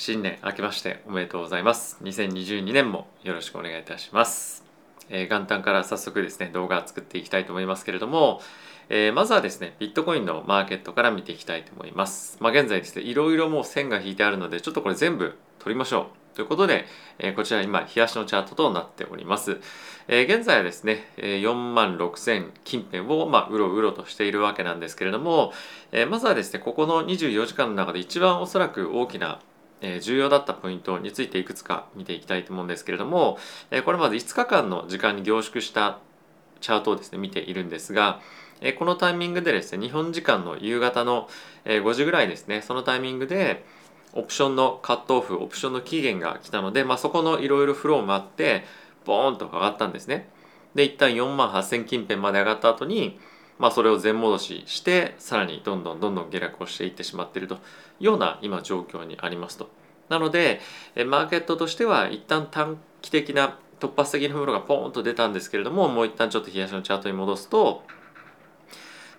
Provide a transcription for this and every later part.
新年明けましておめでとうございます。2022年もよろしくお願いいたします、えー元旦から早速ですね動画作っていきたいと思いますけれども、えーまずはですねビットコインのマーケットから見ていきたいと思います。まあ現在ですねいろいろもう線が引いてあるのでちょっとこれ全部取りましょう。ということで、えーこちら今冷やしのチャートとなっております、えー現在はですねえ4万6000近辺をまあうろうろとしているわけなんですけれども、えまずはですねここの24時間の中で一番おそらく大きなえ重要だったポイントについていくつか見ていきたいと思うんですけれども、えこれまず5日間の時間に凝縮したチャートをですね見ているんですが、えこのタイミングでですね日本時間の夕方のえ5時ぐらいですねそのタイミングでオプションのカットオフオプションの期限が来たので、まあ、そこのいろいろフローもあってボーンと上がったんですね。で一旦4万8000近辺まで上がった後にまあ、それを全戻ししてさらにどんどんどんどん下落をしていってしまっているというような今状況にありますと。なのでマーケットとしては一旦短期的な突発的なものがポーンと出たんですけれどももう一旦ちょっと冷やしのチャートに戻すと、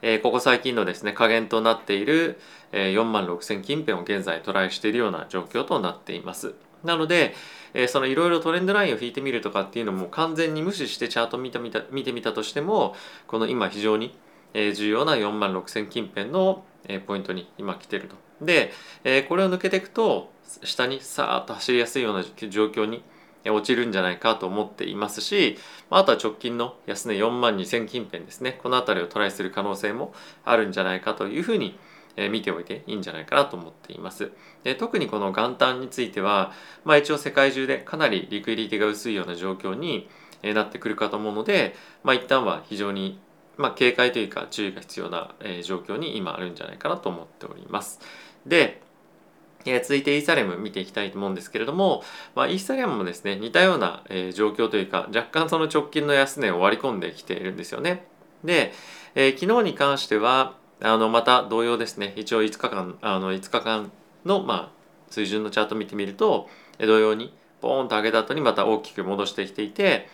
えーここ最近のですね下限となっている、えー4万6000近辺を現在トライしているような状況となっています。なので、えそのいろいろトレンドラインを引いてみるとかっていうのも完全に無視してチャート見てみた見てみたとしてもこの今非常にえー重要な4万6000近辺の、えーポイントに今来てると。で、えーこれを抜けていくと下にさーっと走りやすいような状況に落ちるんじゃないかと思っていますしあとは直近の安値4万2000近辺ですねこの辺りをトライする可能性もあるんじゃないかというふうに見ておいていいんじゃないかなと思っています。で特にこの元旦については、まあ、一応世界中でかなりリクイリティが薄いような状況になってくるかと思うので、まあ、一旦は非常にまあ、警戒というか注意が必要な、えー状況に今あるんじゃないかなと思っております。で、えー続いてイーサレム見ていきたいと思うんですけれども、まあ、イーサレムもですね似たような、えー状況というか若干その直近の安値を割り込んできているんですよね。で、えー昨日に関してはあのまた同様ですね一応5日間あの5日間の、まあ、水準のチャート見てみると、同様にポーンと上げた後にまた大きく戻してきていて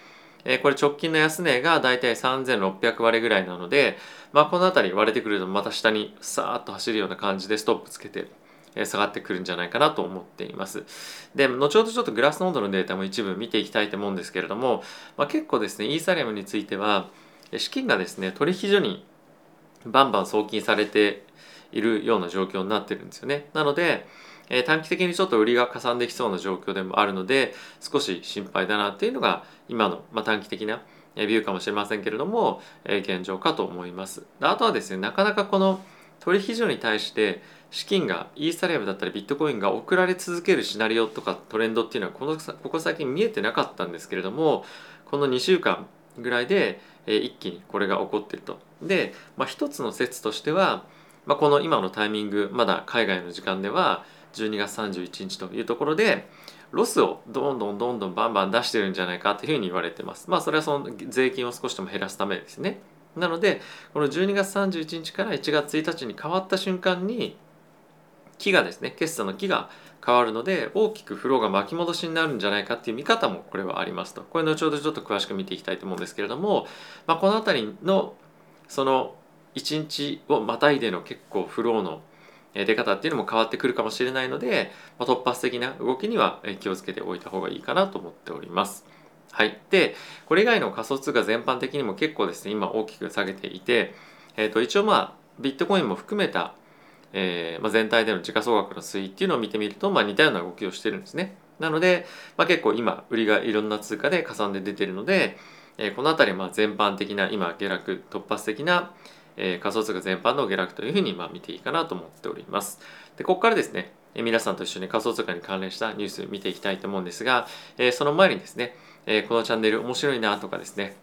えこれ直近の安値がだいたい3600割ぐらいなので、まあ、この辺り割れてくるとまた下にさーっと走るような感じでストップつけて、下がってくるんじゃないかなと思っています。で後ほどちょっとグラスノードのデータも一部見ていきたいと思うんですけれども、まあ、結構ですねイーサリアムについては資金がですね取引所にバンバン送金されているような状況になってるんですよね。なので、え短期的にちょっと売りがかさんできそうな状況でもあるので少し心配だなっていうのが今の、まあ、短期的なビューかもしれませんけれども、え現状かと思います。あとはですねなかなかこの取引所に対して資金がイーサリアムだったりビットコインが送られ続けるシナリオとかトレンドっていうのはこのここ最近見えてなかったんですけれどもこの2週間ぐらいで、え一気にこれが起こってると。で、まあ、一つの説としては、まあ、この今のタイミングまだ海外の時間では12月31日というところでロスをどんどんどんどんバンバン出してるんじゃないかというふうに言われてます。まあそれはその税金を少しでも減らすためですね。なのでこの12月31日から1月1日に変わった瞬間に木がですね決算の木が変わるので大きくフローが巻き戻しになるんじゃないかっていう見方もこれはありますとこれ後ほどちょっと詳しく見ていきたいと思うんですけれども、まあ、この辺りのその1日をまたいでの結構フローの出方っていうのも変わってくるかもしれないので、まあ、突発的な動きにはえ気をつけておいた方がいいかなと思っております。はい、でこれ以外の仮想通貨全般的にも結構ですね今大きく下げていて、えー、と一応まあビットコインも含めた、えーまあ、全体での時価総額の推移っていうのを見てみると、まあ、似たような動きをしてるんですね。なので、まあ、結構今売りがいろんな通貨でかさんで出てるので、えーこの辺りまあ全般的な今下落突発的な、えー仮想通貨全般の下落というふうにまあ見ていいかなと思っております。でここからですね、えー皆さんと一緒に仮想通貨に関連したニュース見ていきたいと思うんですが、えーその前にですね、えーこのチャンネル面白いなとかですね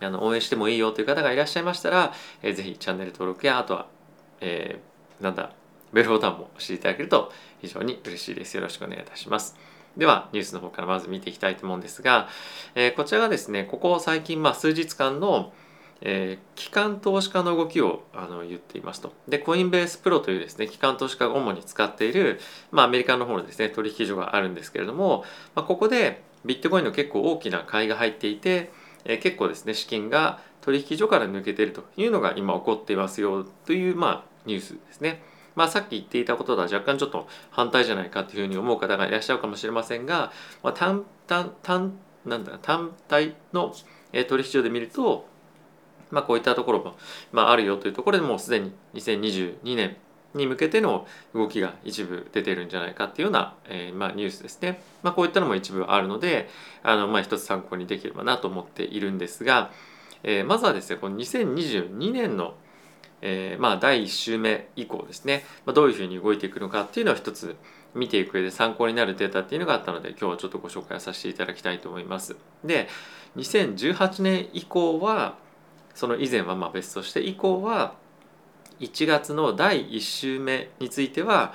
あの応援してもいいよという方がいらっしゃいましたら、えーぜひチャンネル登録やあとは、えーなんだベルボタンも押していただけると非常に嬉しいです。よろしくお願いいたします。ではニュースの方からまず見ていきたいと思うんですが、えーこちらがですねここ最近まあ数日間のえー機関投資家の動きをあの言っていますと。で、コインベースプロというですね、機関投資家が主に使っている、まあ、アメリカの方のですね、取引所があるんですけれども、まあ、ここでビットコインの結構大きな買いが入っていて、えー結構ですね、資金が取引所から抜けてるというのが今起こっていますよという、まあ、ニュースですね。まあ、さっき言っていたこととは若干ちょっと反対じゃないかというふうに思う方がいらっしゃるかもしれませんが、まあ、単単単なんだ単体の取引所で見ると、まあ、こういったところも、まあ、あるよというところでもうすでに2022年に向けての動きが一部出てるんじゃないかっていうような、えー、まあ、ニュースですね、まあ、こういったのも一部あるのであの、まあ、一つ参考にできればなと思っているんですが、えー、まずはですねこの2022年のえー、まあ第1週目以降ですね、まあ、どういうふうに動いていくのかっていうのを一つ見ていく上で参考になるデータっていうのがあったので今日はちょっとご紹介させていただきたいと思います。で2018年以降はその以前はまあ別として以降は1月の第1週目については、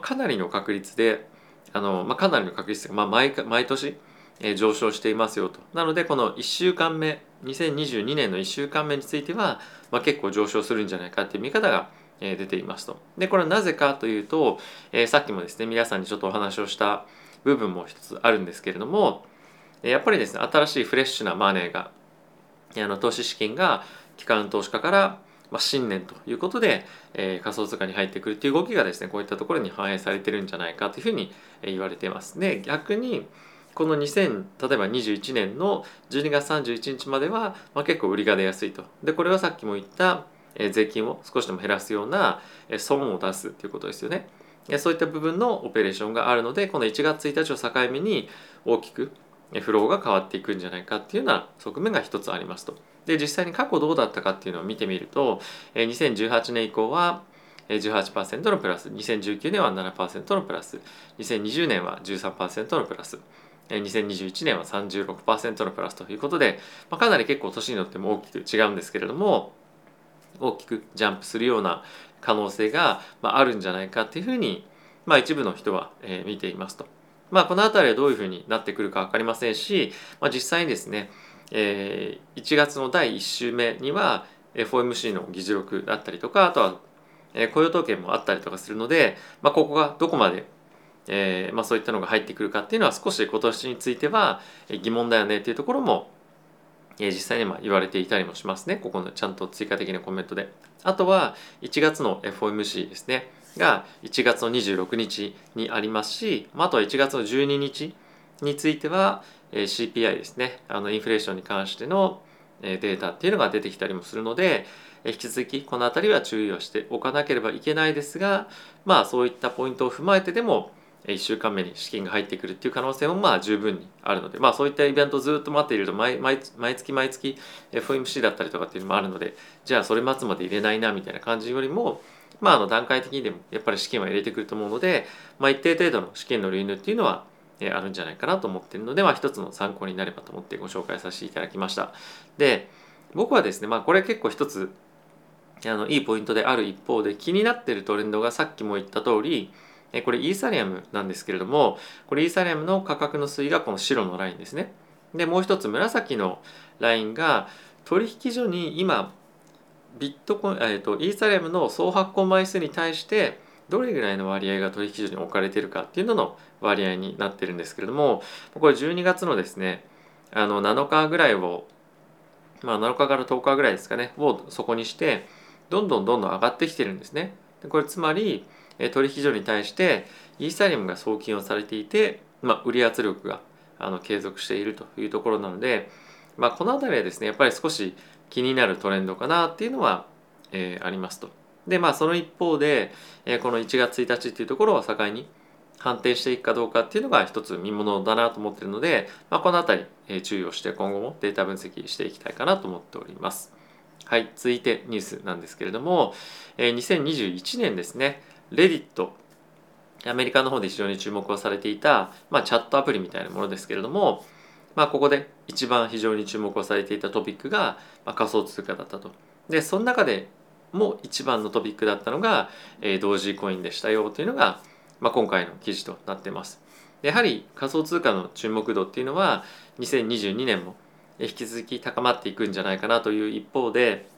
かなりの確率であの、まあ、かなりの確率で、まあ毎、毎年え上昇していますよと。なのでこの1週間目2022年の1週間目については、まあ、結構上昇するんじゃないかっていう見方が出ていますと。でこれはなぜかというと、えー、さっきもですね皆さんにちょっとお話をした部分も一つあるんですけれどもやっぱりですね新しいフレッシュなマネーがあの投資資金が機関投資家からまあ、新年ということで、えー、仮想通貨に入ってくるっていう動きがですねこういったところに反映されてるんじゃないかというふうに言われています。で逆にこの2000例えば21年の12月31日までは、まあ、結構売りが出やすいとでこれはさっきも言った税金を少しでも減らすような損を出すということですよねそういった部分のオペレーションがあるのでこの1月1日を境目に大きくフローが変わっていくんじゃないかっていうような側面が一つありますとで実際に過去どうだったかっていうのを見てみると2018年以降は18%のプラス2019年は7%のプラス2020年は13%のプラス2021年は36%のプラスということで、まあ、かなり結構年によっても大きく違うんですけれども大きくジャンプするような可能性が、あ、るんじゃないかっていうふうに、まあ、一部の人は、見ていますと。まあ、この辺りはどういうふうになってくるか分かりませんし、まあ、実際にですね、えー、1月の第1週目には FOMC の議事録だったりとかあとは、雇用統計もあったりとかするので、まあ、ここがどこまでえーまあ、そういったのが入ってくるかっていうのは少し今年については疑問だよねっていうところも、実際にまあ言われていたりもしますね。ここのちゃんと追加的なコメントで。あとは1月の FOMC ですね。が1月の26日にありますしあとは1月の12日については CPI ですね。あのインフレーションに関してのデータっていうのが出てきたりもするので引き続きこの辺りは注意をしておかなければいけないですがまあそういったポイントを踏まえてでも1週間目に資金が入ってくるっていう可能性もまあ十分にあるので、まあ、そういったイベントをずっと待っていると毎毎月毎月 FOMC だったりとかっていうのもあるのでじゃあそれ待つまで入れないなみたいな感じよりも、まあ、あの段階的にでもやっぱり資金は入れてくると思うので、まあ、一定程度の資金の流入っていうのはあるんじゃないかなと思ってるので、まあ、一つの参考になればと思ってご紹介させていただきました。で僕はですね、まあ、これ結構一つあのいいポイントである一方で気になってるトレンドがさっきも言った通りこれイーサリアムなんですけれどもこれイーサリアムの価格の推移がこの白のラインですねでもう一つ紫のラインが取引所に今ビットコイン、えーと、イーサリアムの総発行枚数に対してどれぐらいの割合が取引所に置かれているかっていうのの割合になってるんですけれどもこれ12月のですねあの7日ぐらいをまあ7日から10日ぐらいですかねをそこにしてどんどんどんどん上がってきてるんですね。これつまり取引所に対してイーサリアムが送金をされていて、まあ、売り圧力があの継続しているというところなので、まあ、この辺りはですねやっぱり少し気になるトレンドかなっていうのは、えー、ありますと。でまあその一方で、えー、この1月1日っていうところを境に反転していくかどうかっていうのが一つ見ものだなと思ってるので、まあ、この辺り、えー、注意をして今後もデータ分析していきたいかなと思っております。はい、続いてニュースなんですけれども、えー、2021年ですねレディットアメリカの方で非常に注目をされていた、まあ、チャットアプリみたいなものですけれども、まあ、ここで一番非常に注目をされていたトピックが、まあ、仮想通貨だったと。でその中でも一番のトピックだったのが、えー、同時コインでしたよというのが、まあ、今回の記事となっています。やはり仮想通貨の注目度っていうのは2022年も引き続き高まっていくんじゃないかなという一方で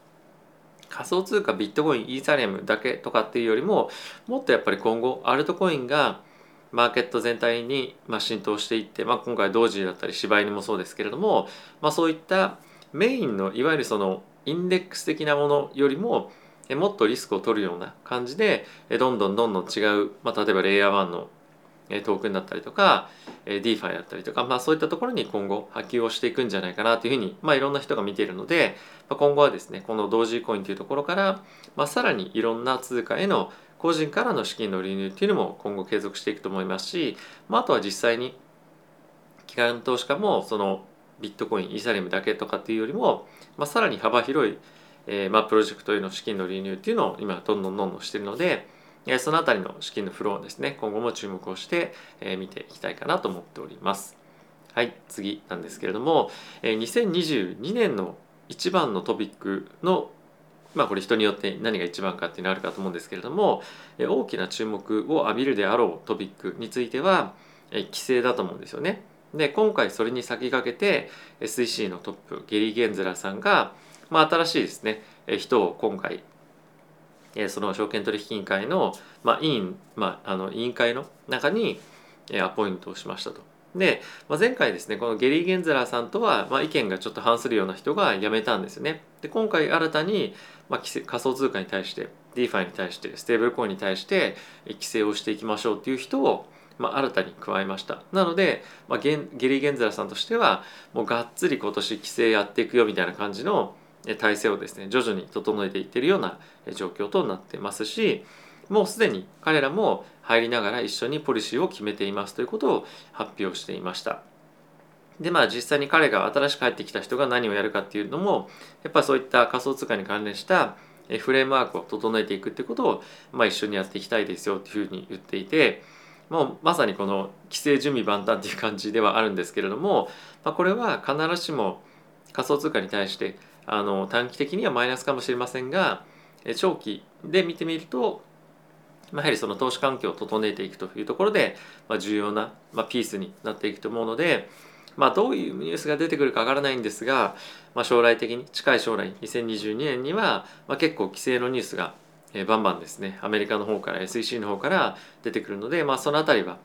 仮想通貨ビットコインイーサリアムだけとかっていうよりももっとやっぱり今後アルトコインがマーケット全体にま浸透していって、まあ、今回同時だったり柴犬もそうですけれども、まあ、そういったメインのいわゆるそのインデックス的なものよりももっとリスクを取るような感じでどんどんどんどん違う、まあ、例えばレイヤー1のトークンだったりとか DeFi だったりとか、まあ、そういったところに今後波及をしていくんじゃないかなというふうに、まあ、いろんな人が見ているので、まあ、今後はですねこの同時コインというところから、まあ、さらにいろんな通貨への個人からの資金の流入っていうのも今後継続していくと思いますし、まあ、あとは実際に機関投資家もそのビットコインイーサリアムだけとかっていうよりも、まあ、さらに幅広い、えーまあ、プロジェクトへの資金の流入っていうのを今どんどんどんどんしてるので、え、そのあたりの資金のフローですね今後も注目をして、えー、見ていきたいかなと思っております。はい次なんですけれども、えー、2022年の一番のトピックのまあこれ人によって何が一番かっていうのあるかと思うんですけれども大きな注目を浴びるであろうトピックについては規制だと思うんですよね。で今回それに先駆けて SEC のトップゲリー・ゲンズラさんが、まあ、新しいですね人を今回その証券取引委員会の、まあ、委員、まあ、あの委員会の中にアポイントをしましたと。で、まあ、前回ですねこのゲリー・ゲンズラーさんとは、まあ、意見がちょっと反するような人が辞めたんですよね。で今回新たに、まあ、仮想通貨に対して DeFi に対してステーブルコインに対して規制をしていきましょうっていう人を、まあ、新たに加えましたなので、まあ、ゲゲリー・ゲンズラさんとしてはもうがっつり今年規制やっていくよみたいな感じの体制をですね徐々に整えていってるような状況となってますしもうすでに彼らも入りながら一緒にポリシーを決めていますということを発表していました。でまあ実際に彼が新しく入ってきた人が何をやるかっていうのもやっぱそういった仮想通貨に関連したフレームワークを整えていくってことを、まあ、一緒にやっていきたいですよっていうふうに言っていてもうまさにこの規制準備万端っていう感じではあるんですけれども、まあ、これは必ずしも仮想通貨に対してあの短期的にはマイナスかもしれませんが長期で見てみるとやはりその投資環境を整えていくというところで、まあ、重要な、まあ、ピースになっていくと思うので、まあ、どういうニュースが出てくるかわからないんですが、まあ、将来的に近い将来2022年には、まあ、結構規制のニュースが、えー、バンバンですねアメリカの方から SEC の方から出てくるので、まあ、その辺りは、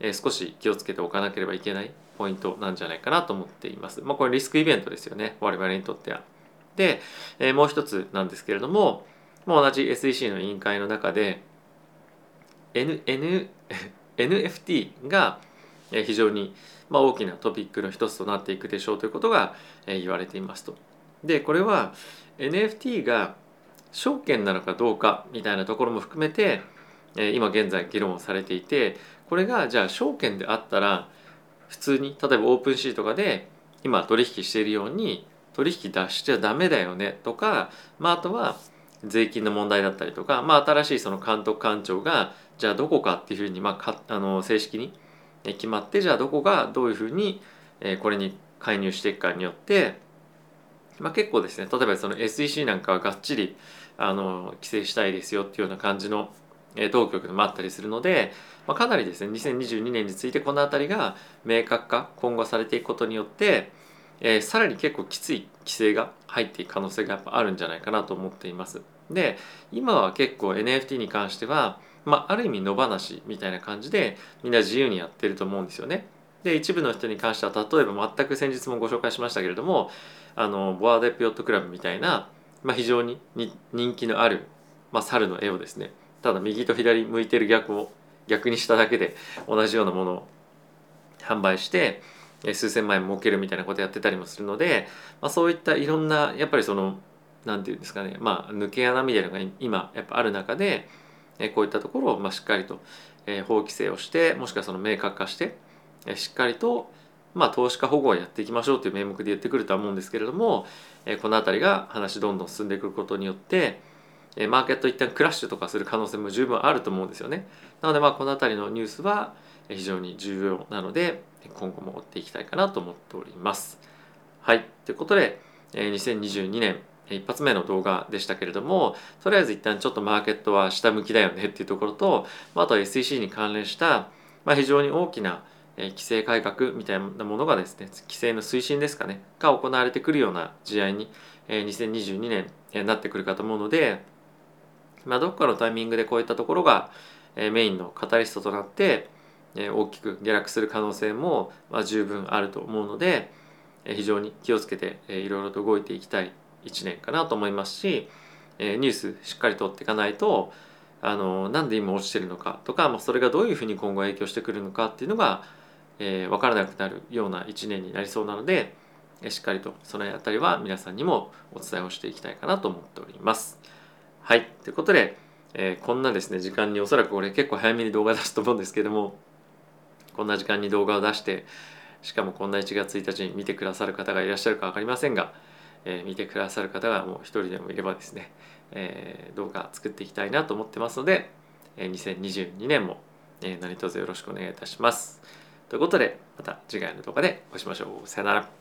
えー、少し気をつけておかなければいけないポイントなんじゃないかなと思っています。まあ、これリスクイベントですよね我々にとっては。で、えー、もう一つなんですけれども、まあ、同じ SEC の委員会の中で N N NFT が非常にまあ大きなトピックの一つとなっていくでしょうということが言われていますと。でこれは NFT が証券なのかどうかみたいなところも含めてえ今現在議論をされていてこれがじゃあ証券であったら普通に例えばオープンシーとかで今取引しているように取引出しちゃダメだよねとか、まあ、あとは税金の問題だったりとか、まあ、新しいその監督官庁がじゃあどこかっていうふうに、まあ、かあの正式に決まってじゃあどこがどういうふうにこれに介入していくかによって、まあ、結構ですね例えばその SEC なんかはがっちりあの規制したいですよっていうような感じの当局でもあったりするので、まあ、かなりですね2022年についてこの辺りが明確化今後されていくことによって、えー、さらに結構きつい規制が入っていく可能性がやっぱあるんじゃないかなと思っています。で今は結構 NFT に関してはまあ、ある意味野放しみたいな感じでみんな自由にやってると思うんですよね。で一部の人に関しては例えば全く先日もご紹介しましたけれどもあのボアデピオットクラブみたいな、まあ、非常に人気のある、まあ、猿の絵をですねただ右と左向いてる逆を逆にしただけで同じようなものを販売して数千万円儲けるみたいなことやってたりもするので、まあ、そういったいろんなやっぱりその何て言うんですかねまあ抜け穴みたいなのが今やっぱある中でこういったところをましっかりと法規制をしてもしくはその明確化してしっかりとまあ、投資家保護をやっていきましょうという名目で言ってくるとは思うんですけれどもこの辺りが話どんどん進んでくることによってマーケット一旦クラッシュとかする可能性も十分あると思うんですよね。なのでまあこの辺りのニュースは非常に重要なので今後も追っていきたいかなと思っております。はい。ということで2022年一発目の動画でしたけれどもとりあえず一旦ちょっとマーケットは下向きだよねっていうところとあとは SEC に関連した、まあ、非常に大きな規制改革みたいなものがですね規制の推進ですかねが行われてくるような試合に2022年になってくるかと思うので、まあ、どこかのタイミングでこういったところがメインのカタリストとなって大きく下落する可能性も十分あると思うので非常に気をつけていろいろと動いていきたい1年かなと思いますしえー、ニュースしっかりとっていかないとあのなんで今落ちてるのかとか、まあ、それがどういうふうに今後影響してくるのかっていうのが、えー、分からなくなるような1年になりそうなので、えー、しっかりとその辺りは皆さんにもお伝えをしていきたいかなと思っております。はいということで、えー、こんなですね時間におそらくこれ結構早めに動画出すと思うんですけどもこんな時間に動画を出してしかもこんな1月1日に見てくださる方がいらっしゃるか分かりませんが、えー、見てくださる方がもう一人でもいればですね、えー、動画作っていきたいなと思ってますので、えー、2022年も、えー、何卒よろしくお願いいたします。ということでまた次回の動画でお会いしましょう。さよなら。